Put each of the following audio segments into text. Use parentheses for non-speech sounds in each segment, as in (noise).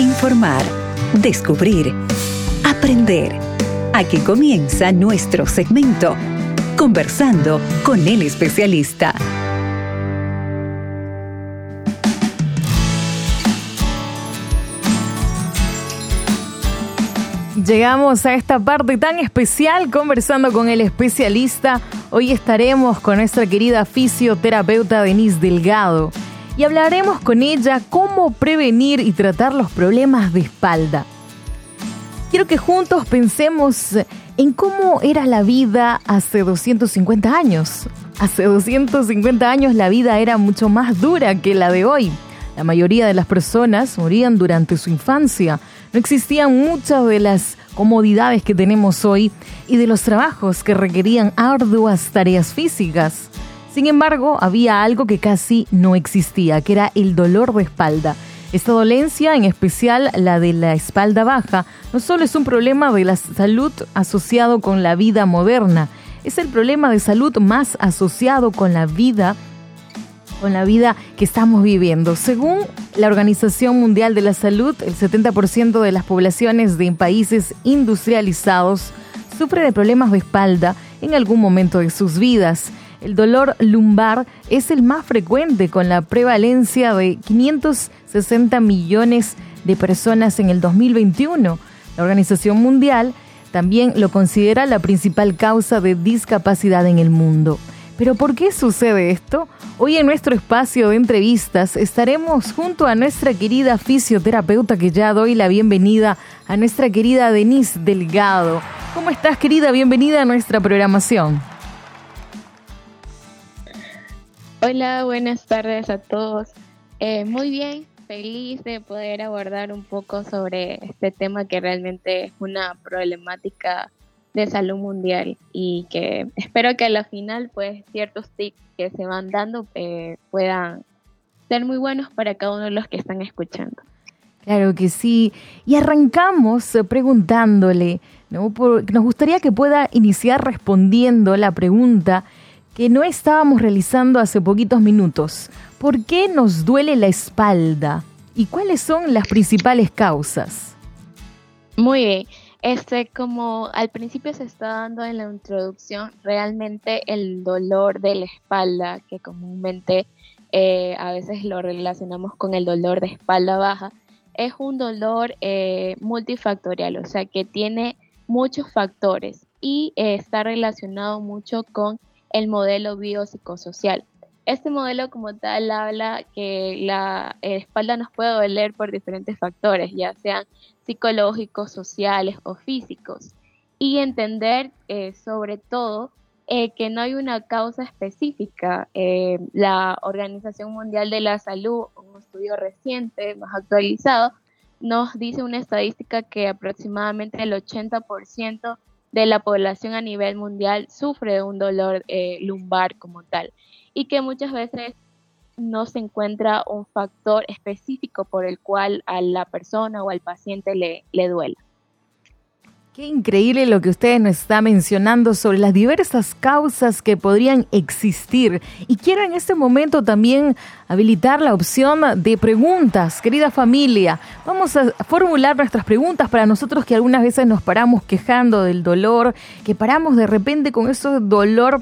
Informar, descubrir, aprender. Aquí comienza nuestro segmento, conversando con el especialista. Llegamos a esta parte tan especial conversando con el especialista. Hoy estaremos con nuestra querida fisioterapeuta Denise Delgado y hablaremos con ella cómo prevenir y tratar los problemas de espalda. Quiero que juntos pensemos en cómo era la vida hace 250 años. Hace 250 años la vida era mucho más dura que la de hoy. La mayoría de las personas morían durante su infancia. No existían muchas de las comodidades que tenemos hoy y de los trabajos que requerían arduas tareas físicas. Sin embargo, había algo que casi no existía, que era el dolor de espalda. Esta dolencia, en especial la de la espalda baja, no solo es un problema de la salud asociado con la vida moderna, es el problema de salud más asociado con la vida con la vida que estamos viviendo. Según la Organización Mundial de la Salud, el 70% de las poblaciones de países industrializados sufre de problemas de espalda en algún momento de sus vidas. El dolor lumbar es el más frecuente con la prevalencia de 560 millones de personas en el 2021. La Organización Mundial también lo considera la principal causa de discapacidad en el mundo. Pero ¿por qué sucede esto? Hoy en nuestro espacio de entrevistas estaremos junto a nuestra querida fisioterapeuta que ya doy la bienvenida a nuestra querida Denise Delgado. ¿Cómo estás querida? Bienvenida a nuestra programación. Hola, buenas tardes a todos. Eh, muy bien, feliz de poder abordar un poco sobre este tema que realmente es una problemática de salud mundial y que espero que a la final pues ciertos tips que se van dando eh, puedan ser muy buenos para cada uno de los que están escuchando. Claro que sí. Y arrancamos eh, preguntándole, ¿no? nos gustaría que pueda iniciar respondiendo la pregunta que no estábamos realizando hace poquitos minutos. ¿Por qué nos duele la espalda? ¿Y cuáles son las principales causas? Muy bien. Este, como al principio se está dando en la introducción, realmente el dolor de la espalda, que comúnmente eh, a veces lo relacionamos con el dolor de espalda baja, es un dolor eh, multifactorial, o sea que tiene muchos factores y eh, está relacionado mucho con el modelo biopsicosocial. Este modelo como tal habla que la espalda nos puede doler por diferentes factores, ya sean psicológicos, sociales o físicos. Y entender eh, sobre todo eh, que no hay una causa específica. Eh, la Organización Mundial de la Salud, un estudio reciente, más actualizado, nos dice una estadística que aproximadamente el 80% de la población a nivel mundial sufre de un dolor eh, lumbar como tal y que muchas veces no se encuentra un factor específico por el cual a la persona o al paciente le, le duela. Qué increíble lo que usted nos está mencionando sobre las diversas causas que podrían existir. Y quiero en este momento también habilitar la opción de preguntas, querida familia. Vamos a formular nuestras preguntas para nosotros que algunas veces nos paramos quejando del dolor, que paramos de repente con ese dolor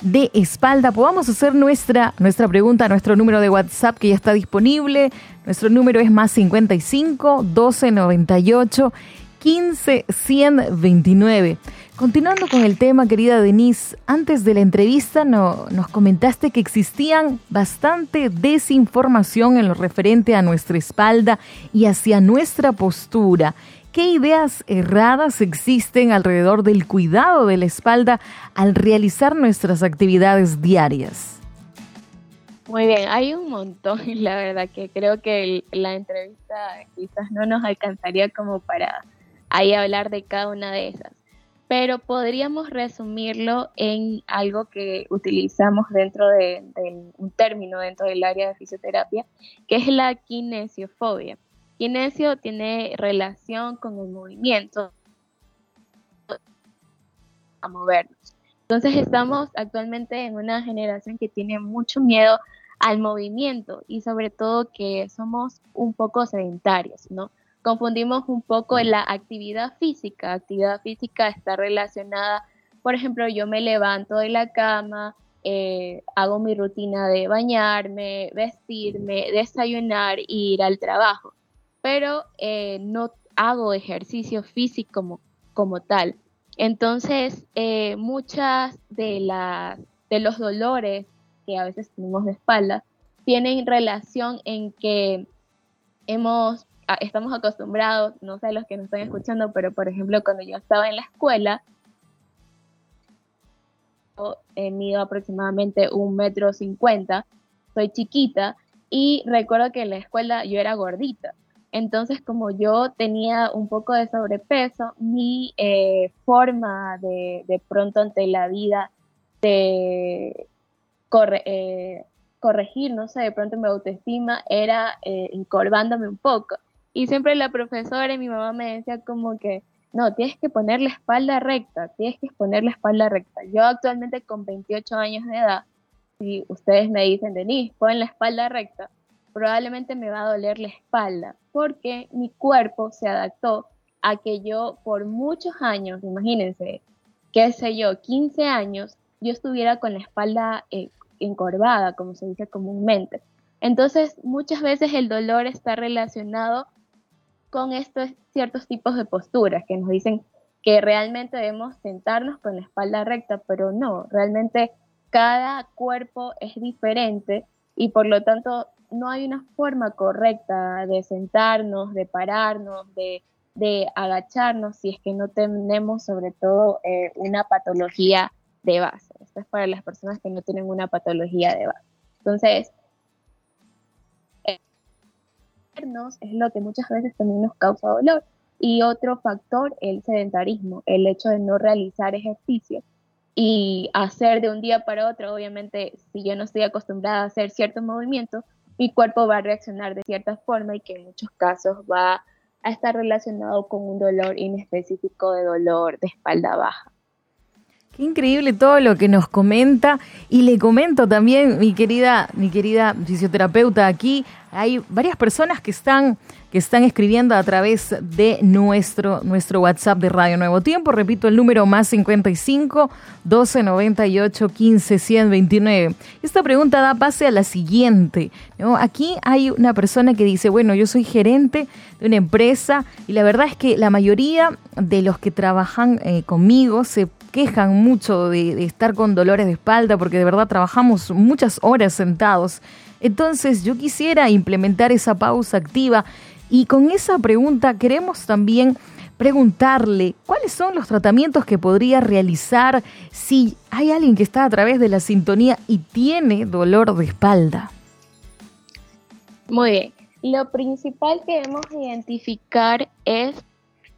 de espalda, podamos hacer nuestra, nuestra pregunta nuestro número de WhatsApp que ya está disponible. Nuestro número es más 55 12 98 15 129. Continuando con el tema, querida Denise, antes de la entrevista no, nos comentaste que existían bastante desinformación en lo referente a nuestra espalda y hacia nuestra postura. ¿Qué ideas erradas existen alrededor del cuidado de la espalda al realizar nuestras actividades diarias? Muy bien, hay un montón, (laughs) la verdad que creo que la entrevista quizás no nos alcanzaría como para ahí hablar de cada una de esas. Pero podríamos resumirlo en algo que utilizamos dentro de, un término dentro del área de fisioterapia, que es la kinesiofobia. Kinesio tiene relación con el movimiento a movernos. Entonces estamos actualmente en una generación que tiene mucho miedo al movimiento y sobre todo que somos un poco sedentarios, ¿no? Confundimos un poco la actividad física. Actividad física está relacionada, por ejemplo, yo me levanto de la cama, eh, hago mi rutina de bañarme, vestirme, desayunar e ir al trabajo, pero eh, no hago ejercicio físico como, como tal. Entonces, eh, muchas de, las, de los dolores que a veces tenemos de espalda tienen relación en que hemos, estamos acostumbrados, no sé los que nos están escuchando, pero por ejemplo, cuando yo estaba en la escuela, he mido aproximadamente un metro cincuenta, soy chiquita y recuerdo que en la escuela yo era gordita. Entonces, como yo tenía un poco de sobrepeso, mi eh, forma de, de, pronto ante la vida de eh, corregir, no sé, de pronto mi autoestima era eh, encorvándome un poco. Y siempre la profesora y mi mamá me decía como que, no, tienes que poner la espalda recta, tienes que poner la espalda recta. Yo actualmente con 28 años de edad, si ustedes me dicen, Denise, pon la espalda recta, probablemente me va a doler la espalda, porque mi cuerpo se adaptó a que yo por muchos años, imagínense, qué sé yo, 15 años, yo estuviera con la espalda eh, encorvada, como se dice comúnmente. Entonces, muchas veces el dolor está relacionado con estos ciertos tipos de posturas que nos dicen que realmente debemos sentarnos con la espalda recta, pero no, realmente cada cuerpo es diferente y por lo tanto no hay una forma correcta de sentarnos, de pararnos, de, agacharnos si es que no tenemos sobre todo eh, una patología de base. Esto es para las personas que no tienen una patología de base. Entonces, es lo que muchas veces también nos causa dolor. Y otro factor, el sedentarismo, el hecho de no realizar ejercicio y hacer de un día para otro, obviamente, si yo no estoy acostumbrada a hacer ciertos movimientos, mi cuerpo va a reaccionar de cierta forma y que en muchos casos va a estar relacionado con un dolor inespecífico de dolor de espalda baja. Increíble todo lo que nos comenta y le comento también, mi querida, mi querida fisioterapeuta aquí, hay varias personas que están que están escribiendo a través de nuestro, nuestro WhatsApp de Radio Nuevo Tiempo. Repito, el número más 55 12 98 15 129. Esta pregunta da base a la siguiente. Aquí hay una persona que dice, bueno, yo soy gerente de una empresa y la verdad es que la mayoría de los que trabajan eh, conmigo se quejan mucho de, estar con dolores de espalda porque de verdad trabajamos muchas horas sentados. Entonces yo quisiera implementar esa pausa activa y con esa pregunta queremos también preguntarle cuáles son los tratamientos que podría realizar si hay alguien que está a través de la sintonía y tiene dolor de espalda. Muy bien. Lo principal que debemos identificar es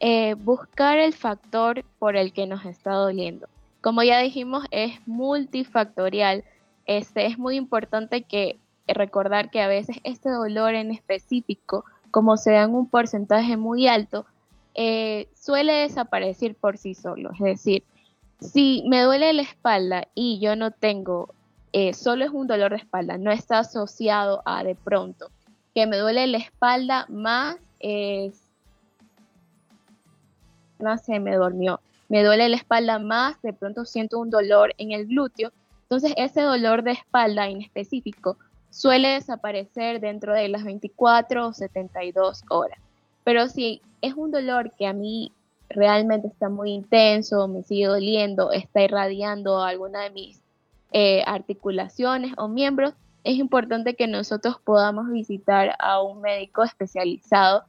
eh, buscar el factor por el que nos está doliendo. Como ya dijimos, es multifactorial. Este, es muy importante que recordar que a veces este dolor en específico, como se da en un porcentaje muy alto, eh, suele desaparecer por sí solo. Es decir, si me duele la espalda y yo no tengo, eh, solo es un dolor de espalda, no está asociado a de pronto que me duele la espalda más se me durmió, me duele la espalda más, de pronto siento un dolor en el glúteo. Entonces ese dolor de espalda en específico suele desaparecer dentro de las 24 o 72 horas. Pero si es un dolor que a mí realmente está muy intenso, me sigue doliendo, está irradiando alguna de mis eh, articulaciones o miembros, es importante que nosotros podamos visitar a un médico especializado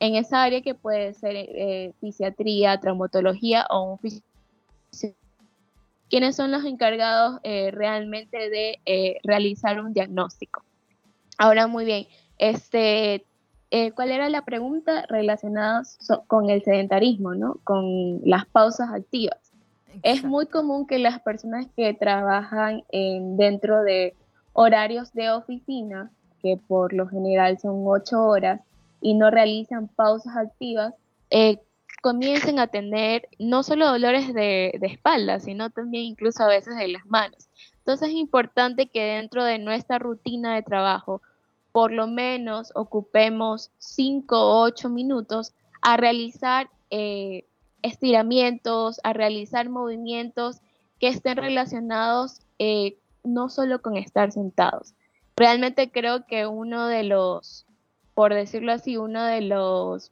en esa área que puede ser eh, fisiatría, traumatología o un quienes son los encargados eh, realmente de eh, realizar un diagnóstico. Ahora, muy bien, este, ¿cuál era la pregunta relacionada con el sedentarismo, ¿no? con las pausas activas? Es muy común que las personas que trabajan en, dentro de horarios de oficina, que por lo general son ocho horas, y no realizan pausas activas, eh, comiencen a tener no solo dolores de, de espalda, sino también incluso a veces de las manos. Entonces es importante que dentro de nuestra rutina de trabajo por lo menos ocupemos 5 o 8 minutos a realizar eh, estiramientos, a realizar movimientos que estén relacionados eh, no solo con estar sentados. Realmente creo que uno de los, por decirlo así, uno de los,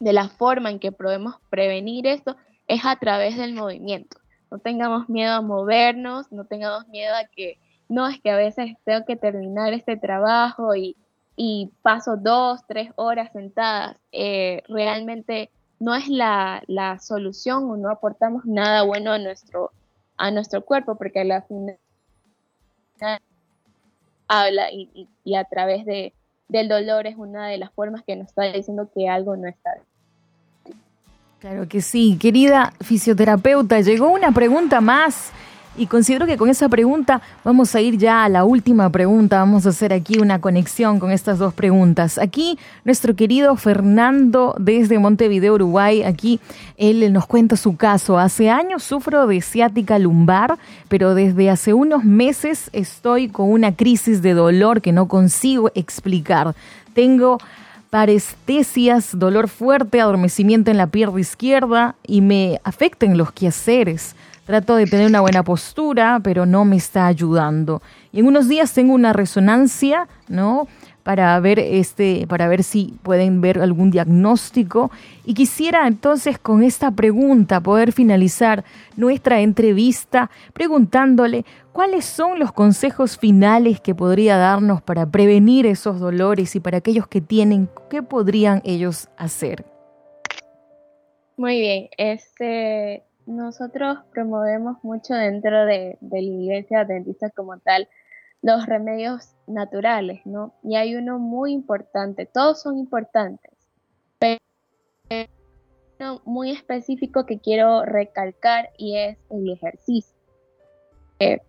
de la forma en que podemos prevenir esto es a través del movimiento. No tengamos miedo a movernos, no tengamos miedo a que, no, es que a veces tengo que terminar este trabajo y, paso dos, tres horas sentadas. Eh, realmente no es la, la, solución o no aportamos nada bueno a nuestro, a nuestro cuerpo, porque a la final habla y, y, a través de, del dolor es una de las formas que nos está diciendo que algo no está bien. Claro que sí, querida fisioterapeuta, llegó una pregunta más y considero que con esa pregunta vamos a ir ya a la última pregunta. Vamos a hacer aquí una conexión con estas dos preguntas. Aquí nuestro querido Fernando desde Montevideo, Uruguay, aquí él nos cuenta su caso. Hace años sufro de ciática lumbar, pero desde hace unos meses estoy con una crisis de dolor que no consigo explicar. Tengo parestesias, dolor fuerte, adormecimiento en la pierna izquierda y me afectan los quehaceres. Trato de tener una buena postura, pero no me está ayudando. Y en unos días tengo una resonancia, ¿no? Para ver este, para ver si pueden ver algún diagnóstico. Y quisiera entonces con esta pregunta poder finalizar nuestra entrevista preguntándole cuáles son los consejos finales que podría darnos para prevenir esos dolores y para aquellos que tienen, ¿qué podrían ellos hacer? Muy bien, este nosotros promovemos mucho dentro de, la iglesia adventista como tal los remedios naturales, ¿no? Y hay uno muy importante, todos son importantes, pero uno muy específico que quiero recalcar y es el ejercicio. Eh,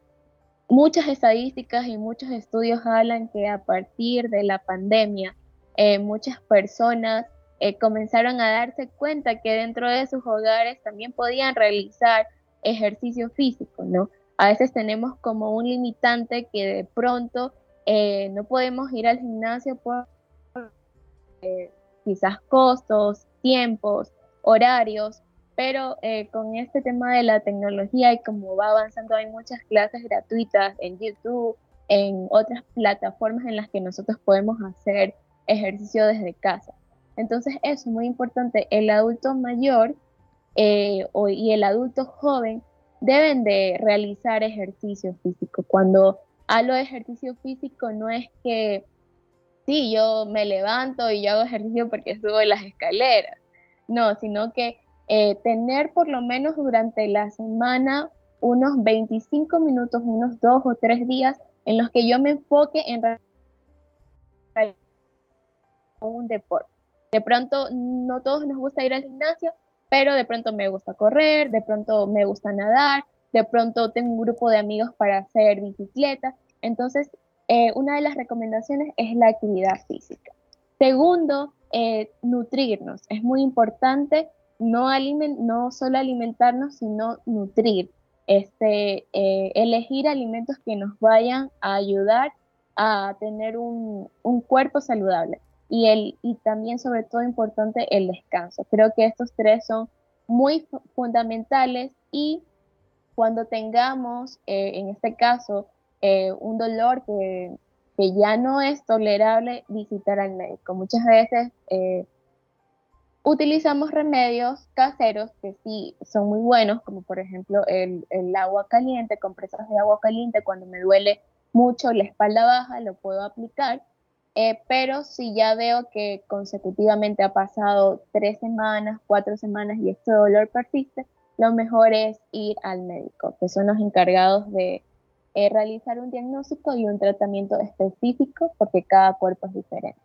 muchas estadísticas y muchos estudios hablan que a partir de la pandemia, eh, muchas personas eh, comenzaron a darse cuenta que dentro de sus hogares también podían realizar ejercicio físico, ¿no? A veces tenemos como un limitante que de pronto eh, no podemos ir al gimnasio por eh, quizás costos, tiempos, horarios, pero con este tema de la tecnología y como va avanzando hay muchas clases gratuitas en YouTube, en otras plataformas en las que nosotros podemos hacer ejercicio desde casa. Entonces eso es muy importante. El adulto mayor eh, y el adulto joven deben de realizar ejercicio físico. Cuando hablo de ejercicio físico no es que, sí, yo me levanto y yo hago ejercicio porque subo las escaleras. No, sino que eh, tener por lo menos durante la semana unos 25 minutos, unos dos o tres días en los que yo me enfoque en un deporte. De pronto no todos nos gusta ir al gimnasio, pero de pronto me gusta correr, de pronto me gusta nadar, de pronto tengo un grupo de amigos para hacer bicicleta. Entonces, eh, una de las recomendaciones es la actividad física. Segundo, eh, nutrirnos. Es muy importante no, no solo alimentarnos, sino nutrir. Este, eh, elegir alimentos que nos vayan a ayudar a tener un cuerpo saludable y, el, y también sobre todo importante el descanso. Creo que estos tres son muy fundamentales y cuando tengamos, eh, en este caso, eh, un dolor que, que, ya no es tolerable, visitar al médico. Muchas veces eh, utilizamos remedios caseros que sí son muy buenos, como por ejemplo el, el agua caliente, compresas de agua caliente, cuando me duele mucho la espalda baja, lo puedo aplicar eh, pero si ya veo que consecutivamente ha pasado tres semanas, cuatro semanas y este dolor persiste, lo mejor es ir al médico, que son los encargados de eh, realizar un diagnóstico y un tratamiento específico porque cada cuerpo es diferente.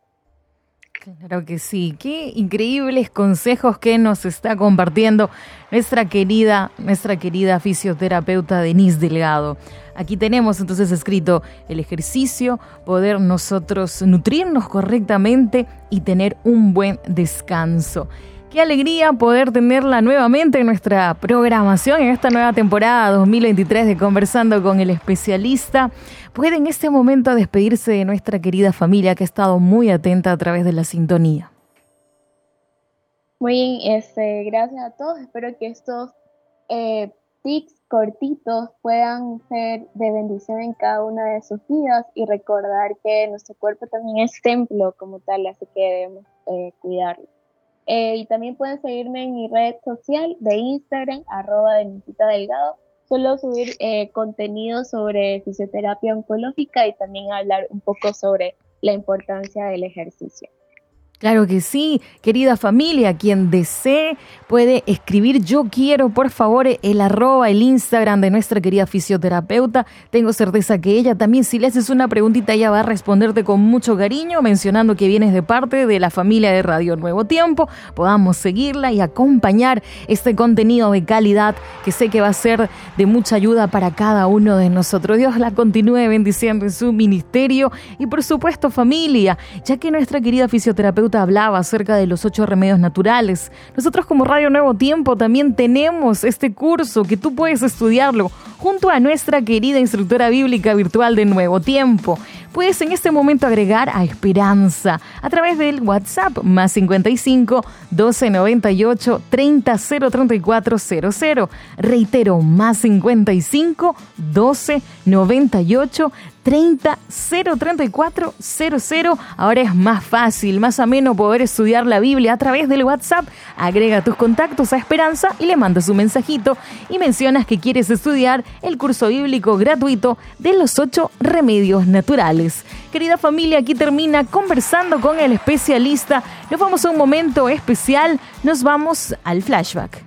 Claro que sí, qué increíbles consejos que nos está compartiendo nuestra querida, nuestra querida fisioterapeuta Denise Delgado. Aquí tenemos entonces escrito el ejercicio, poder nosotros nutrirnos correctamente y tener un buen descanso. Qué alegría poder tenerla nuevamente en nuestra programación en esta nueva temporada 2023 de Conversando con el especialista. Puede en este momento despedirse de nuestra querida familia que ha estado muy atenta a través de la sintonía. Muy bien, este, gracias a todos. Espero que estos eh, tips cortitos puedan ser de bendición en cada una de sus vidas y recordar que nuestro cuerpo también es templo como tal, así que debemos eh, cuidarlo. Eh, y también pueden seguirme en mi red social de Instagram, arroba de Delgado. Suelo subir eh, contenido sobre fisioterapia oncológica y también hablar un poco sobre la importancia del ejercicio. Claro que sí, querida familia, quien desee puede escribir yo quiero, por favor, el arroba, el Instagram de nuestra querida fisioterapeuta. Tengo certeza que ella también, si le haces una preguntita, ella va a responderte con mucho cariño, mencionando que vienes de parte de la familia de Radio Nuevo Tiempo. Podamos seguirla y acompañar este contenido de calidad que sé que va a ser de mucha ayuda para cada uno de nosotros. Dios la continúe bendiciendo en su ministerio y por supuesto familia, ya que nuestra querida fisioterapeuta hablaba acerca de los ocho remedios naturales. Nosotros como Radio Nuevo Tiempo también tenemos este curso que tú puedes estudiarlo junto a nuestra querida instructora bíblica virtual de Nuevo Tiempo. Puedes en este momento agregar a Esperanza a través del WhatsApp más 55 1298 30 034 00. Reitero, más 55 12 98 30 034 00. Ahora es más fácil, más ameno poder estudiar la Biblia a través del WhatsApp. Agrega tus contactos a Esperanza y le mandas un mensajito y mencionas que quieres estudiar el curso bíblico gratuito de los ocho remedios naturales. Querida familia, aquí termina conversando con el especialista. Nos vamos a un momento especial, nos vamos al flashback.